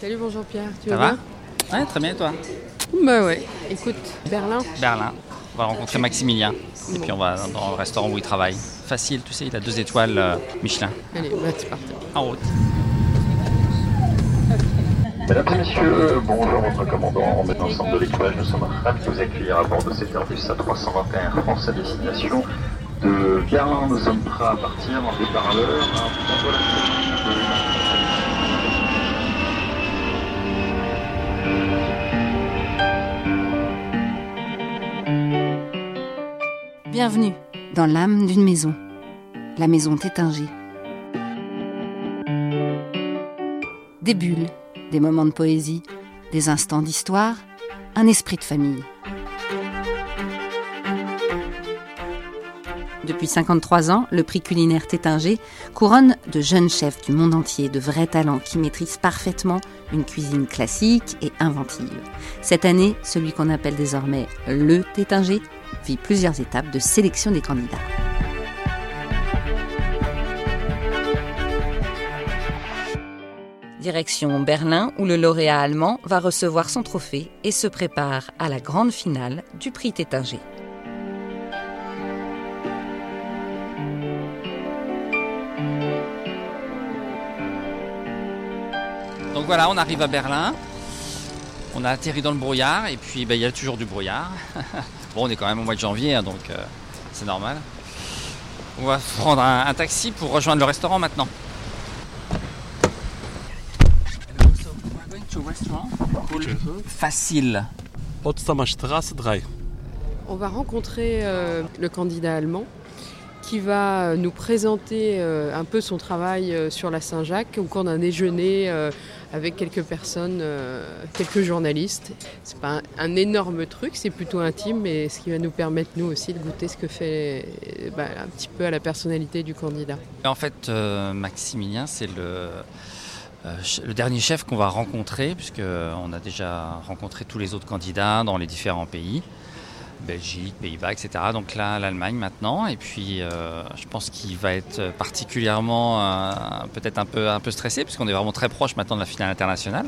Salut, bonjour Pierre. Tu Ça vas va bien? Ouais, très bien, et toi? Bah ouais. Écoute, Berlin. Berlin. On va rencontrer Maximilien. Et Bon. puis on va dans le restaurant où il travaille. Facile, tu sais, il a deux étoiles euh, Michelin. Allez, bah c'est parti. En route. Mesdames et messieurs, bonjour votre commandant, en l'ensemble de l'équipage, nous sommes ravis de vous accueillir à bord de cet Airbus A321 France à destination. De Berlin, nous sommes prêts à partir en départ à l'heure. Bienvenue dans l'âme d'une maison, la maison Tétinger. Des bulles, des moments de poésie, des instants d'histoire, un esprit de famille. Depuis 53 ans, le prix culinaire Tétinger couronne de jeunes chefs du monde entier, de vrais talents qui maîtrisent parfaitement une cuisine classique et inventive. Cette année, celui qu'on appelle désormais le Tétinger vit plusieurs étapes de sélection des candidats. Direction Berlin où le lauréat allemand va recevoir son trophée et se prépare à la grande finale du prix Tétinger. Donc voilà, on arrive à Berlin. On a atterri dans le brouillard et puis ben, il y a toujours du brouillard. bon, on est quand même au mois de janvier, hein, donc euh, c'est normal. On va prendre un, taxi pour rejoindre le restaurant maintenant. Facile. Potsdamer Straße 3. On va rencontrer euh, le candidat allemand qui va nous présenter euh, un peu son travail sur la Saint-Jacques au cours d'un déjeuner avec quelques personnes, euh, quelques journalistes. C'est pas un, énorme truc, c'est plutôt intime, mais ce qui va nous permettre nous aussi de goûter ce que fait euh, bah, un petit peu à la personnalité du candidat. En fait, euh, Maximilien, c'est le, le dernier chef qu'on va rencontrer, puisqu'on a déjà rencontré tous les autres candidats dans les différents pays, Belgique, Pays-Bas, etc. Donc là, l'Allemagne maintenant. Et puis, euh, je pense qu'il va être particulièrement euh, peut-être un peu, un peu stressé, puisqu'on est vraiment très proche maintenant de la finale internationale,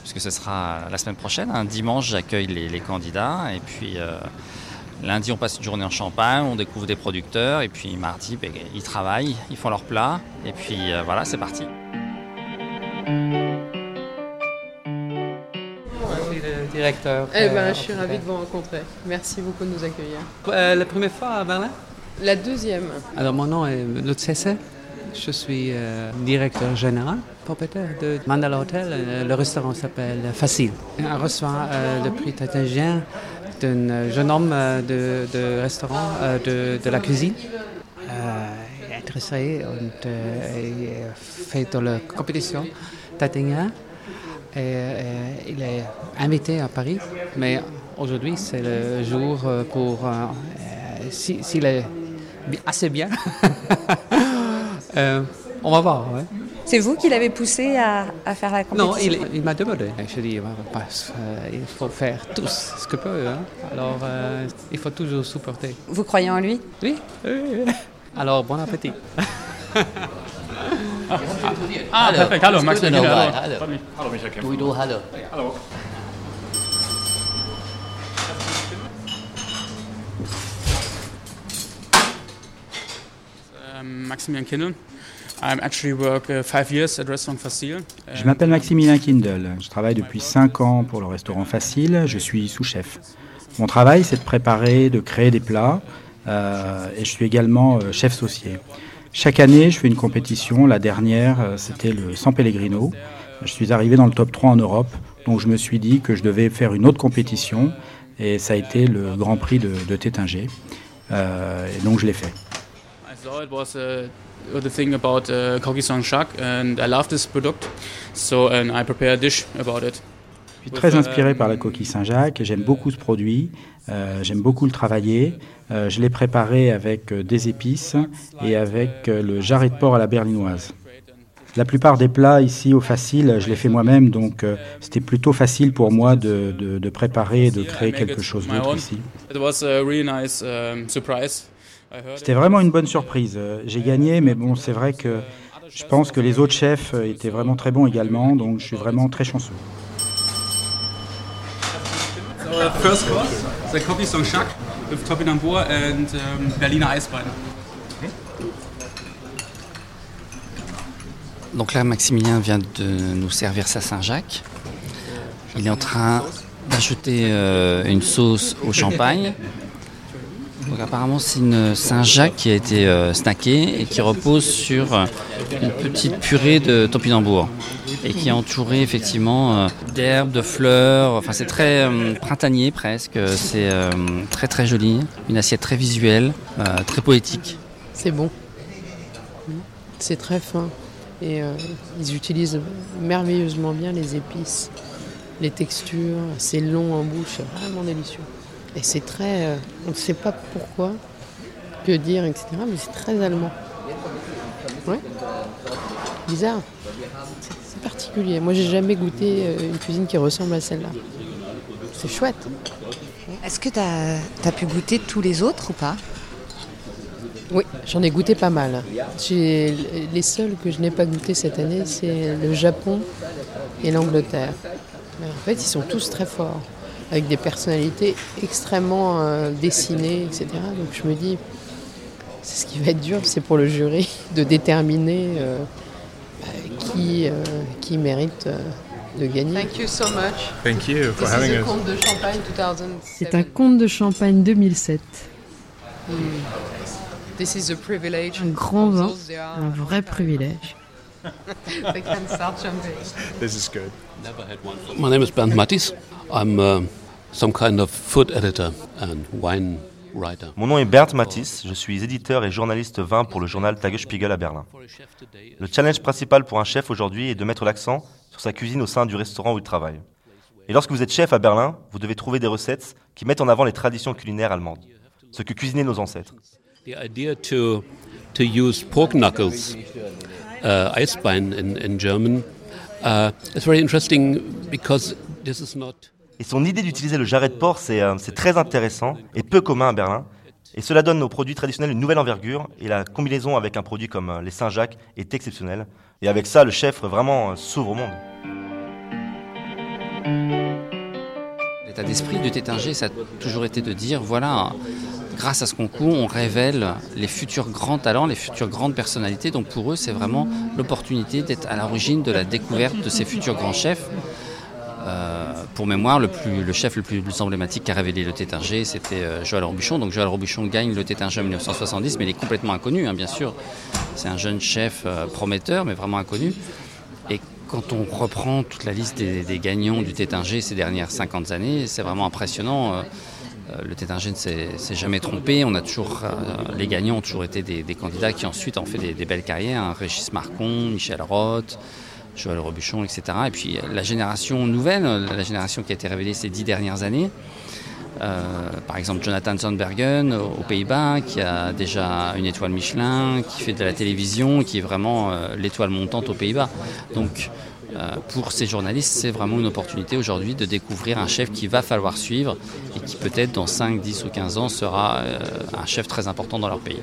puisque ce sera la semaine prochaine. Un dimanche, j'accueille les, candidats. Et puis. euh, Lundi, on passe une journée en Champagne, on découvre des producteurs, et puis mardi, ben, ils travaillent, ils font leurs plats, et puis voilà, c'est parti. Directeur. Eh ben, Euh, je suis ravie de vous rencontrer. Merci beaucoup de nous accueillir. Euh, la première fois à Berlin? La deuxième. Alors mon nom est Lutz Hesse. Je suis euh, directeur général, propriétaire de Mandala Hotel. Le restaurant s'appelle Facile. On reçoit euh, le prix Tatingien d'un jeune homme euh, de, de restaurant de, de la cuisine. Intéressé il fait dans la compétition Tatingien. Et, euh, il est invité à Paris, mais aujourd'hui c'est le jour euh, pour, euh, euh, si- s'il est assez bien, on va voir. ouais. C'est vous qui l'avez poussé à, à faire la compétition Non, il, il m'a demandé. Je dis, parce, euh, il faut faire tous ce que peut. hein. Alors, euh, il faut toujours supporter. Vous croyez en lui? Oui. Alors, bon appétit. Ah, perfekt. Hallo, Max Hallo. Hallo. Hallo. Hallo, Michael Kempf. Du, hallo. Hallo. Um, Maximilian Kindle. I actually work uh, five years at Restaurant Facile. Je m'appelle Maximilien Kindle. Je travaille depuis 5 ans pour le restaurant Facile. Je suis sous-chef. Mon travail, c'est de préparer, de créer des plats. euh, et je suis également euh, chef saucier. Chaque année, je fais une compétition. La dernière, euh, c'était le San Pellegrino. Je suis arrivé dans le top 3 en Europe. Donc je me suis dit que je devais faire une autre compétition. Et ça a été le Grand Prix de, de Tétinger. Euh, et donc je l'ai fait. Uh, the thing about uh, and I love this product. So and I a dish about it. Je suis très inspiré par la coquille Saint-Jacques. J'aime beaucoup ce produit. Euh, J'aime beaucoup le travailler. Euh, je l'ai préparé avec euh, des épices et avec le jarret de porc à la berlinoise. La plupart des plats ici au Facile, je les fais moi-même, donc euh, c'était plutôt facile pour moi de, de- de préparer et de créer quelque chose d'autre ici. Um, C'était vraiment une bonne surprise. J'ai gagné, mais bon, c'est vrai que Je pense que les autres chefs étaient vraiment très bons également, donc je suis vraiment très chanceux. So, first course, the Cocky Song Shack with Topinambur and um, Berliner Eisbein. Donc là, Maximilien vient de nous servir sa Saint-Jacques. Il est en train d'ajouter euh, une sauce au champagne. Apparemment, c'est une Saint-Jacques qui a été euh, et qui repose sur euh, une petite purée de topinambour et qui est entourée effectivement euh, d'herbes, de fleurs. Enfin, c'est très euh, printanier presque. C'est très très joli. Une assiette très visuelle, très poétique. C'est bon. C'est très fin. Et ils utilisent merveilleusement bien les épices, les textures. C'est long en bouche, vraiment délicieux. Et c'est très. euh, on ne sait pas pourquoi, que dire, etc. Mais c'est très allemand. Ouais. Bizarre. C'est- particulier. Moi, j'ai jamais goûté euh, une cuisine qui ressemble à celle-là. C'est chouette. Est-ce que tu as, pu goûter tous les autres ou pas? Oui, j'en ai goûté pas mal. Les seuls que je n'ai pas goûté cette année, c'est le Japon et l'Angleterre. Mais en fait, ils sont tous très forts, avec des personnalités extrêmement euh, dessinées, etc. Donc je me dis, c'est ce qui va être dur, c'est pour le jury de déterminer euh, bah, qui, euh, qui mérite euh, de gagner. Thank you so much. Thank you for having us. conte de champagne 2007. C'est un conte de champagne 2007. This is a privilege. Un grand vin, un vrai privilège. They can start champagne. This is good. My name is Bernd Mattis. I'm uh, some kind of food editor and wine writer. Mon nom est Bernd Matisse, je suis éditeur et journaliste vin pour le journal Tagesspiegel à Berlin. Le challenge principal pour un chef aujourd'hui est de mettre l'accent sur sa cuisine au sein du restaurant où il travaille. Et lorsque vous êtes chef à Berlin, vous devez trouver des recettes qui mettent en avant les traditions culinaires allemandes, ce que cuisinaient nos ancêtres. The idea to to use pork knuckles, uh, Eisbein in, in German, uh, is very interesting because this is not Et son idée d'utiliser le jarret de porc, c'est euh, c'est très intéressant et peu commun à Berlin. Et cela donne aux produits traditionnels une nouvelle envergure. Et la combinaison avec un produit comme euh, les Saint-Jacques est exceptionnelle. Et avec ça, le chef vraiment euh, s'ouvre au monde. L'état d'esprit du Tétinger, ça a toujours été de dire voilà, grâce à ce concours, on révèle les futurs grands talents, les futures grandes personnalités. Donc pour eux, c'est vraiment l'opportunité d'être à l'origine de la découverte de ces futurs grands chefs. Euh, pour mémoire, le, chef le plus, emblématique qui a révélé le Tétinger, c'était euh, Joël Robuchon. Donc Joël Robuchon gagne le Tétinger en 1970, mais il est complètement inconnu, hein, bien sûr. C'est un jeune chef euh, prometteur, mais vraiment inconnu. Et quand on reprend toute la liste des, gagnants du Tétinger ces dernières 50 années, c'est vraiment impressionnant. Le Tétinger ne s'est jamais trompé. On a toujours, les gagnants ont toujours été des, candidats qui ensuite ont fait des, des belles carrières. hein. Régis Marcon, Michel Roth, Joël Robuchon, etc. Et puis la génération nouvelle, la génération qui a été révélée ces dix dernières années, euh, par exemple Jonathan Sandbergen aux Pays-Bas, qui a déjà une étoile Michelin, qui fait de la télévision, qui est vraiment euh, l'étoile montante aux Pays-Bas. Donc euh, pour ces journalistes, c'est vraiment une opportunité aujourd'hui de découvrir un chef qu'il va falloir suivre et qui peut-être dans 5, 10 ou 15 ans sera un chef très important dans leur pays.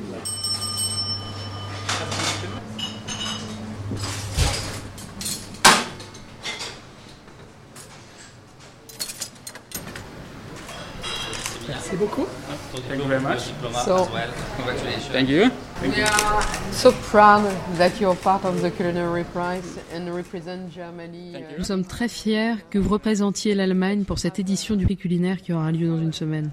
Merci beaucoup. Thank you very much. So, Thank you. we are so proud that you're part of the culinary prize and represent Germany. Nous sommes très fiers que vous représentiez l'Allemagne pour cette édition du prix culinaire qui aura lieu dans une semaine.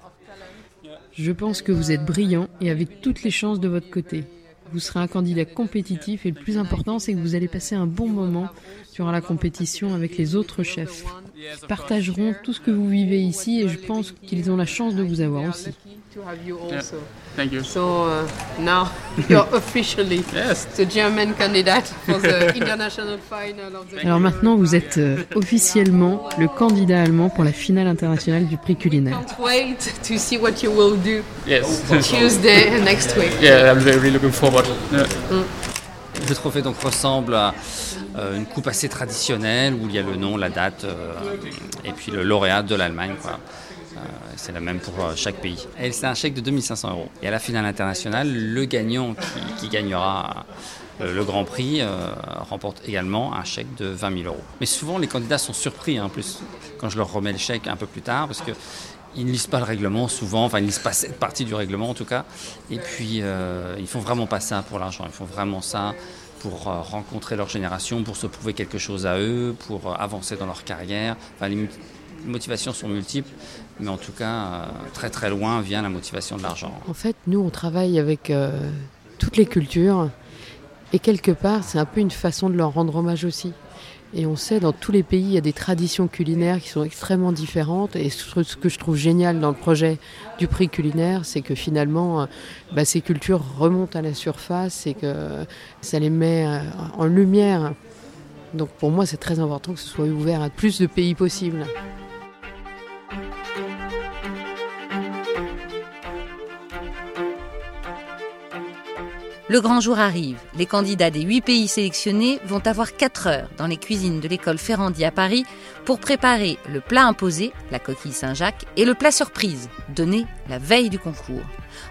Je pense que vous êtes brillant et avec toutes les chances de votre côté. Vous serez un candidat compétitif et le plus important, c'est que vous allez passer un bon moment durant la compétition avec les autres chefs. Ils partageront tout ce que vous vivez ici et je pense qu'ils ont la chance de vous avoir aussi. to have you also. Thank you. So now you're officially Yes. the German candidate for the international final of the. Alors maintenant, vous êtes euh, officiellement le candidat allemand pour la finale internationale du prix culinaire. Can't wait to see what you will do Yes. Tuesday and next week. yeah, I'm very looking forward. Yeah. Le trophée donc ressemble à une coupe assez traditionnelle où il y a le nom, la date euh, et puis le lauréat de l'Allemagne. Euh, c'est la même pour euh, chaque pays. Et c'est un chèque de 2500 euros. Et à la finale internationale, le gagnant qui, gagnera le Grand Prix remporte également un chèque de 20 000 euros. Mais souvent, les candidats sont surpris, en plus, quand je leur remets le chèque un peu plus tard, parce ils ne lisent pas le règlement souvent, enfin ils ne lisent pas cette partie du règlement en tout cas. Et puis euh, ils font vraiment pas ça pour l'argent, ils font vraiment ça pour euh, rencontrer leur génération, pour se prouver quelque chose à eux, pour euh, avancer dans leur carrière. Enfin, les motivations sont multiples, mais en tout cas euh, très très loin vient la motivation de l'argent. En fait, nous on travaille avec toutes les cultures et quelque part c'est un peu une façon de leur rendre hommage aussi. Et on sait, dans tous les pays, il y a des traditions culinaires qui sont extrêmement différentes. Et ce que je trouve génial dans le projet du prix culinaire, c'est que finalement, euh, bah, ces cultures remontent à la surface et que ça les met euh, en lumière. Donc pour moi, c'est très important que ce soit ouvert à plus de pays possibles. Le grand jour arrive. Les candidats des huit pays sélectionnés vont avoir 4 heures dans les cuisines de l'école Ferrandi à Paris pour préparer le plat imposé, la coquille Saint-Jacques, et le plat surprise, donné la veille du concours.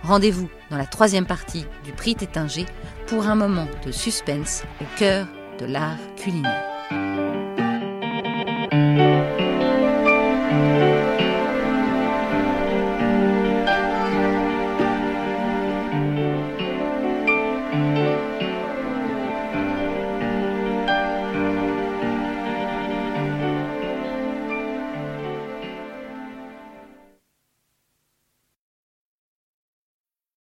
Rendez-vous dans la troisième partie du prix Tétinger pour un moment de suspense au cœur de l'art culinaire.